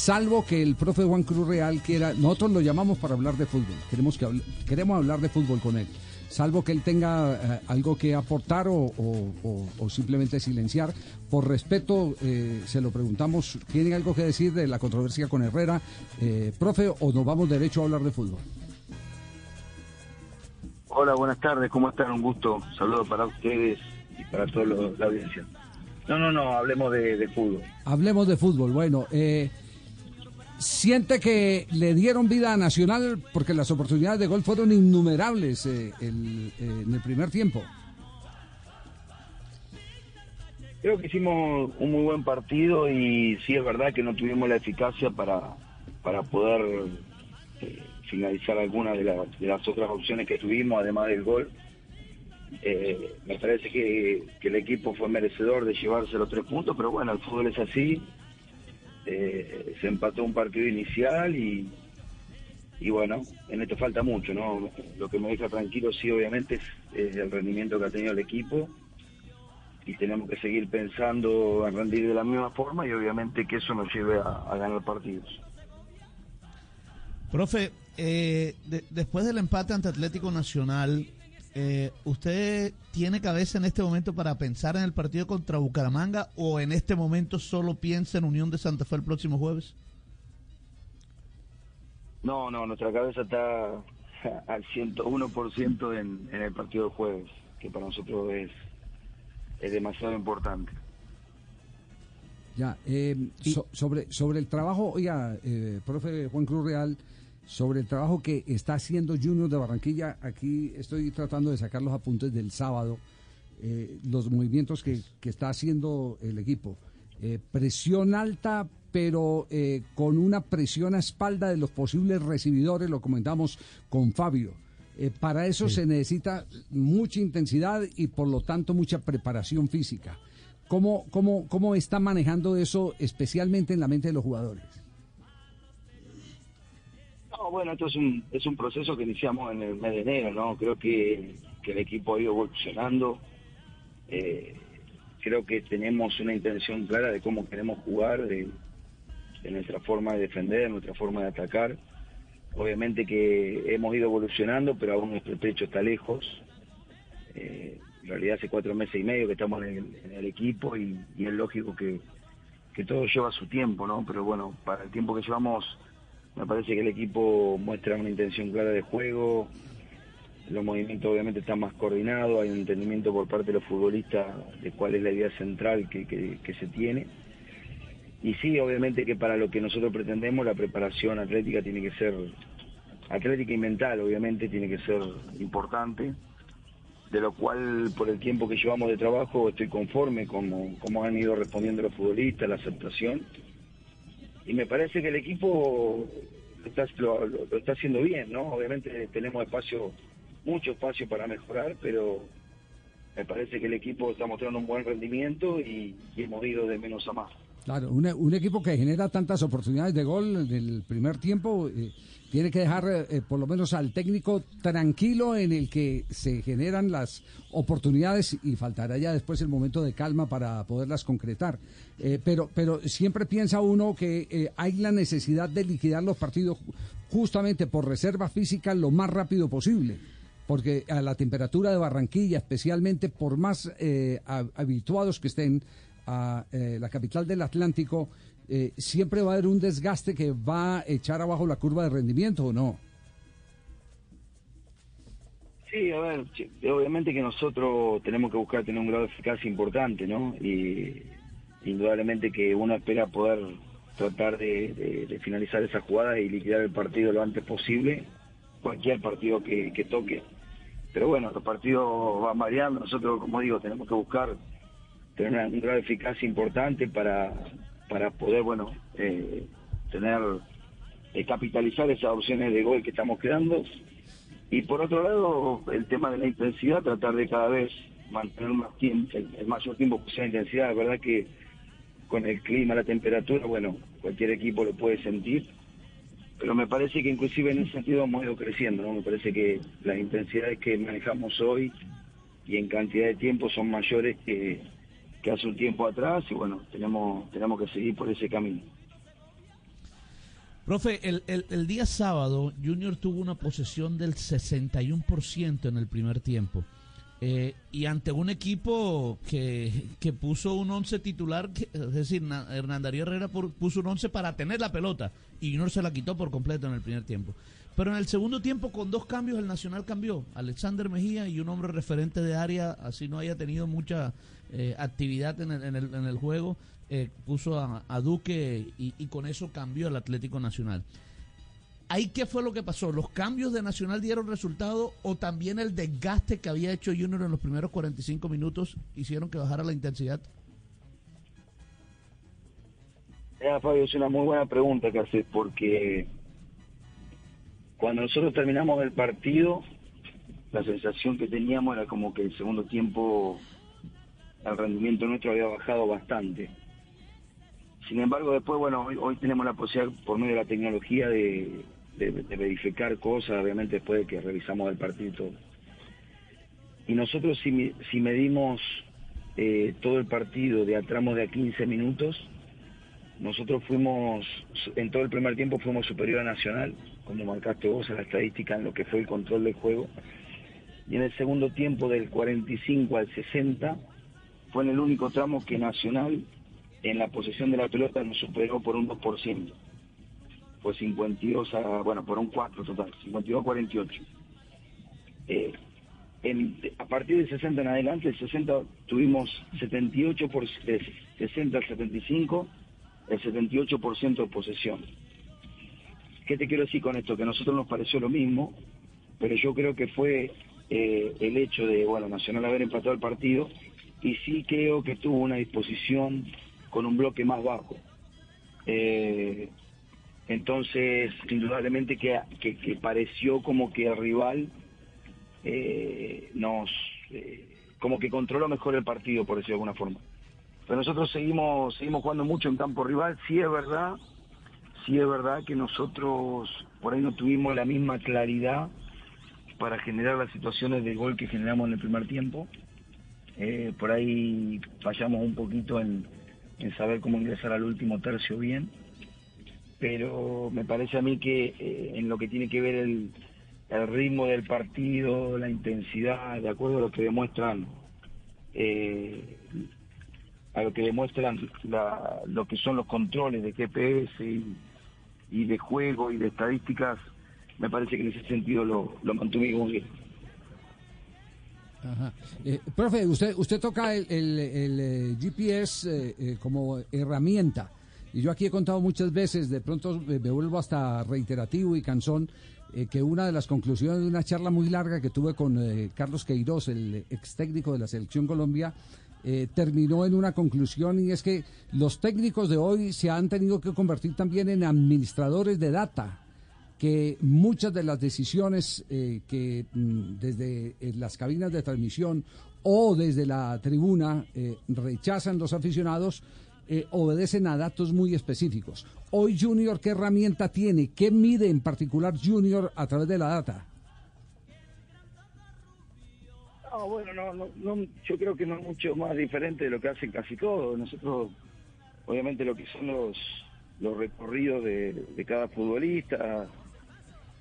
salvo que el profe Juan Cruz Real quiera, nosotros lo llamamos para hablar de fútbol, queremos, que queremos hablar de fútbol con él, salvo que él tenga eh, algo que aportar o, simplemente silenciar. Por respeto, eh, se lo preguntamos, ¿tiene algo que decir de la controversia con Herrera, eh, profe, o nos vamos derecho a hablar de fútbol? Hola, buenas tardes, ¿cómo están? Un gusto, saludo para ustedes y para toda la audiencia. No, no, no, hablemos de, fútbol. Hablemos de fútbol, bueno, eh, siente que le dieron vida a Nacional porque las oportunidades de gol fueron innumerables eh, eh, en el primer tiempo. Creo que hicimos un muy buen partido y sí es verdad que no tuvimos la eficacia para, para poder finalizar algunas de, de, las otras opciones que tuvimos, además del gol. Eh, me parece que, el equipo fue merecedor de llevarse los tres puntos, pero bueno, el fútbol es así. Eh, se empató un partido inicial y, y bueno, en esto falta mucho, ¿no? Lo que me deja tranquilo, sí, obviamente, es, el rendimiento que ha tenido el equipo y tenemos que seguir pensando en rendir de la misma forma y obviamente que eso nos lleve a ganar partidos. Profe, eh, después del empate ante Atlético Nacional, eh, ¿usted tiene cabeza en este momento para pensar en el partido contra Bucaramanga o en este momento solo piensa en Unión de Santa Fe el próximo jueves? No, no, nuestra cabeza está al 101% en, en el partido del jueves, que para nosotros es, es demasiado importante. Ya, eh, sobre, sobre el trabajo, oiga, profe Juan Cruz Real, sobre el trabajo que está haciendo Junior de Barranquilla. Aquí estoy tratando de sacar los apuntes del sábado, eh, los movimientos que, está haciendo el equipo. Eh, presión alta, pero eh, con una presión a espalda de los posibles recibidores, lo comentamos con Fabio. para eso se necesita mucha intensidad y por lo tanto mucha preparación física. ¿Cómo, cómo, cómo está manejando eso especialmente en la mente de los jugadores? Bueno, esto es un, es un proceso que iniciamos en el mes de enero, ¿no? Creo que, el equipo ha ido evolucionando. Eh, creo que tenemos una intención clara de cómo queremos jugar, de, nuestra forma de defender, nuestra forma de atacar. Obviamente que hemos ido evolucionando, pero aún nuestro techo está lejos. Eh, en realidad hace cuatro meses y medio que estamos en el, equipo y, y, es lógico que, que todo lleva su tiempo, ¿no? Pero bueno, para el tiempo que llevamos me parece que el equipo muestra una intención clara de juego, los movimientos obviamente están más coordinados, hay un entendimiento por parte de los futbolistas de cuál es la idea central que, que, se tiene. Y sí, obviamente que para lo que nosotros pretendemos, la preparación atlética tiene que ser, atlética y mental obviamente tiene que ser importante, de lo cual por el tiempo que llevamos de trabajo estoy conforme como, como han ido respondiendo los futbolistas, la aceptación y me parece que el equipo lo está, haciendo bien, ¿no? Obviamente tenemos espacio, mucho espacio para mejorar, pero me parece que el equipo está mostrando un buen rendimiento y, hemos ido de menos a más. Claro, un, equipo que genera tantas oportunidades de gol en el primer tiempo eh, tiene que dejar eh, por lo menos al técnico tranquilo en el que se generan las oportunidades y faltará ya después el momento de calma para poderlas concretar. Eh, pero, pero siempre piensa uno que hay la necesidad de liquidar los partidos justamente por reserva física lo más rápido posible porque a la temperatura de Barranquilla, especialmente por más habituados que estén a eh, la capital del Atlántico, eh, siempre va a haber un desgaste que va a echar abajo la curva de rendimiento o no. Sí, a ver, obviamente que nosotros tenemos que buscar tener un grado de eficacia importante, ¿no? Y indudablemente que uno espera poder tratar de, finalizar esa jugada y liquidar el partido lo antes posible, cualquier partido que, que toque. Pero bueno, los partidos van variando, nosotros, como digo, tenemos que buscar tener un grado de eficacia importante para, para poder, bueno, eh, tener, eh, capitalizar esas opciones de gol que estamos creando. Y por otro lado, el tema de la intensidad, tratar de cada vez mantener más tiempo, el, mayor tiempo que sea intensidad. La verdad que con el clima, la temperatura, bueno, cualquier equipo lo puede sentir. Pero me parece que inclusive en ese sentido hemos ido creciendo, ¿no? Me parece que las intensidades que manejamos hoy y en cantidad de tiempo son mayores que, que hace un tiempo atrás y bueno, tenemos, tenemos que seguir por ese camino. Profe, el, el, día sábado Junior tuvo una posesión del 61% en el primer tiempo. Eh, y ante un equipo que, que puso un 11 titular, es decir, Hernán Darío Herrera puso un 11 para tener la pelota y Junior se la quitó por completo en el primer tiempo. Pero en el segundo tiempo, con dos cambios, el Nacional cambió. Alexander Mejía y un hombre referente de área, así no haya tenido mucha eh, actividad en el, juego, eh, puso a, Duque y, y, con eso cambió el Atlético Nacional. ¿Ahí qué fue lo que pasó? ¿Los cambios de Nacional dieron resultado o también el desgaste que había hecho Junior en los primeros 45 minutos hicieron que bajara la intensidad? Fabio, es una muy buena pregunta que haces porque cuando nosotros terminamos el partido, la sensación que teníamos era como que el segundo tiempo el rendimiento nuestro había bajado bastante. Sin embargo, después, bueno, hoy, tenemos la posibilidad por medio de la tecnología de, verificar cosas, obviamente después de que revisamos el partido y todo. Y nosotros si, si medimos eh, todo el partido de a tramos de a 15 minutos, nosotros fuimos, en todo el primer tiempo fuimos superior a Nacional, como marcaste vos en la estadística en lo que fue el control del juego. Y en el segundo tiempo del 45 al 60 fue en el único tramo que Nacional en la posesión de la pelota nos superó por un 2%. Fue 52 a, bueno, por un 4 total, 52 a 48. Eh, a partir del 60 en adelante, el 60 tuvimos 78 por 60 al 75 el 78% de posesión. ¿Qué te quiero decir con esto? Que a nosotros nos pareció lo mismo, pero yo creo que fue eh, el hecho de, bueno, Nacional haber empatado el partido y sí creo que tuvo una disposición con un bloque más bajo. Eh, entonces, indudablemente que, que, pareció como que el rival eh, nos, como que controló mejor el partido, por decirlo de alguna forma. Pero nosotros seguimos, seguimos jugando mucho en campo rival, sí es verdad, sí es verdad que nosotros por ahí no tuvimos la misma claridad para generar las situaciones de gol que generamos en el primer tiempo. Eh, por ahí fallamos un poquito en, saber cómo ingresar al último tercio bien, pero me parece a mí que eh, en lo que tiene que ver el, ritmo del partido, la intensidad, de acuerdo a lo que demuestran eh, a lo que demuestran lo que son los controles de GPS y, de juego y de estadísticas, me parece que en ese sentido lo, lo mantuvimos bien. Ajá. Eh, profe, usted, usted toca el, el, eh, GPS eh, como herramienta. Y yo aquí he contado muchas veces, de pronto me vuelvo hasta reiterativo y cansón, que una de las conclusiones de una charla muy larga que tuve con Carlos Queiroz, el ex técnico de la Selección Colombia, eh, terminó en una conclusión y es que los técnicos de hoy se han tenido que convertir también en administradores de data, que muchas de las decisiones eh, que mm, desde eh, las cabinas de transmisión o desde la tribuna rechazan los aficionados, obedecen a datos muy específicos. Hoy Junior, ¿qué herramienta tiene? ¿Qué mide en particular Junior a través de la data? No, bueno, no, no, yo creo que no es mucho más diferente de lo que hacen casi todos. Nosotros, obviamente, lo que son los, los recorridos de, cada futbolista,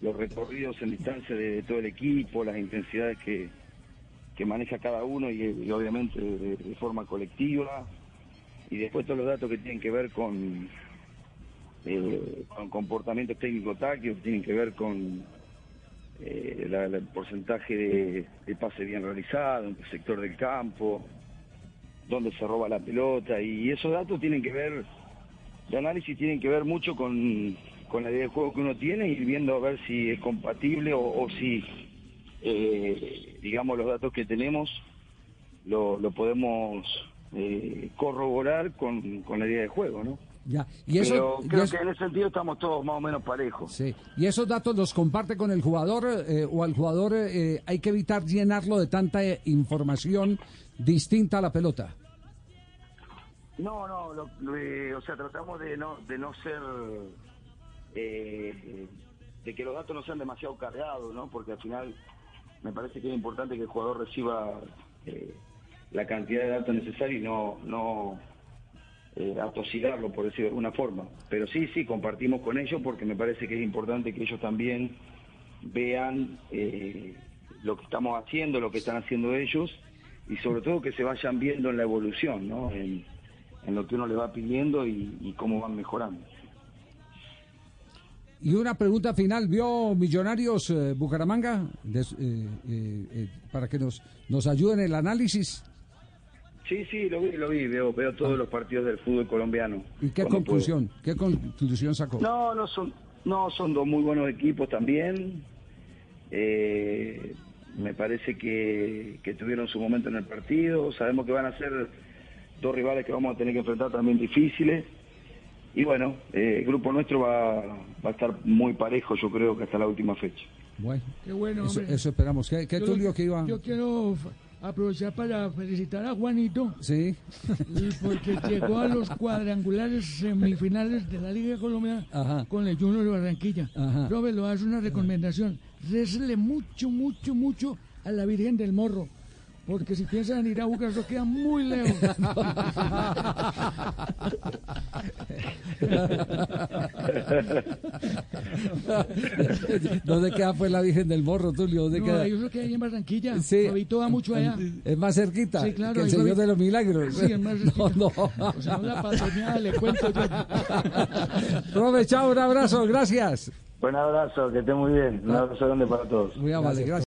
los recorridos en distancia de, todo el equipo, las intensidades que, que maneja cada uno y, obviamente de, forma colectiva. Y después todos los datos que tienen que ver con, eh, con comportamientos técnico-tácticos, tienen que ver con eh, el porcentaje de, pase bien realizado, en el sector del campo, dónde se roba la pelota, y esos datos tienen que ver, de análisis tienen que ver mucho con, la idea de juego que uno tiene, y viendo a ver si es compatible o, si, eh, digamos, los datos que tenemos lo, podemos eh, corroborar con, con la idea de juego, ¿no? Ya. Y eso, creo que en ese sentido estamos todos más o menos parejos. Sí. ¿Y esos datos los comparte con el jugador eh, o al jugador eh, hay que evitar llenarlo de tanta eh, información distinta a la pelota? No, no, o sea, tratamos de no, de no ser, de que los datos no sean demasiado cargados, ¿no? Porque al final me parece que es importante que el jugador reciba la cantidad de datos necesaria y no, no eh, atosigarlo, por decirlo de alguna forma. Pero sí, sí, compartimos con ellos porque me parece que es importante que ellos también vean eh, lo que estamos haciendo, lo que están haciendo ellos y sobre todo que se vayan viendo en la evolución, ¿no? En, lo que uno le va pidiendo y, cómo van mejorando. Y una pregunta final, ¿vio Millonarios eh, Bucaramanga? Eh, eh, eh, para que nos, nos ayuden en el análisis. Sí, sí, lo vi, lo vi, veo, veo todos los partidos del fútbol colombiano. ¿Y qué conclusión? ¿Qué conclusión sacó? No, no son, no son dos muy buenos equipos también. Eh, me parece que, que tuvieron su momento en el partido. Sabemos que van a ser dos rivales que vamos a tener que enfrentar también difíciles. Y bueno, eh, el grupo nuestro va, va a estar muy parejo, yo creo que hasta la última fecha. Bueno, Qué bueno, eso, hombre. eso esperamos. ¿Qué, qué Yo Tulio lo- que iba? Yo quiero aprovechar para felicitar a Juanito Sí, y porque llegó a los cuadrangulares semifinales de la Liga de Colombia Ajá. con el Junior de Barranquilla. Ajá. Robert, lo hace una recomendación. Récele mucho, mucho, mucho a la Virgen del Morro. Porque si piensan ir a jugar, eso queda muy lejos. ¿Dónde queda pues la Virgen del Morro, Tulio? ¿Dónde No, queda? eso que hay en Barranquilla. Sí. Fabito va mucho allá. Es más cerquita Sí, claro, que el ahí Señor de los Milagros. Sí, es más no, no. O sea, la patroneada le cuento yo. Profe, chao, un abrazo, gracias. Buen abrazo, que esté muy bien. Un abrazo grande para todos. Muy amable, gracias.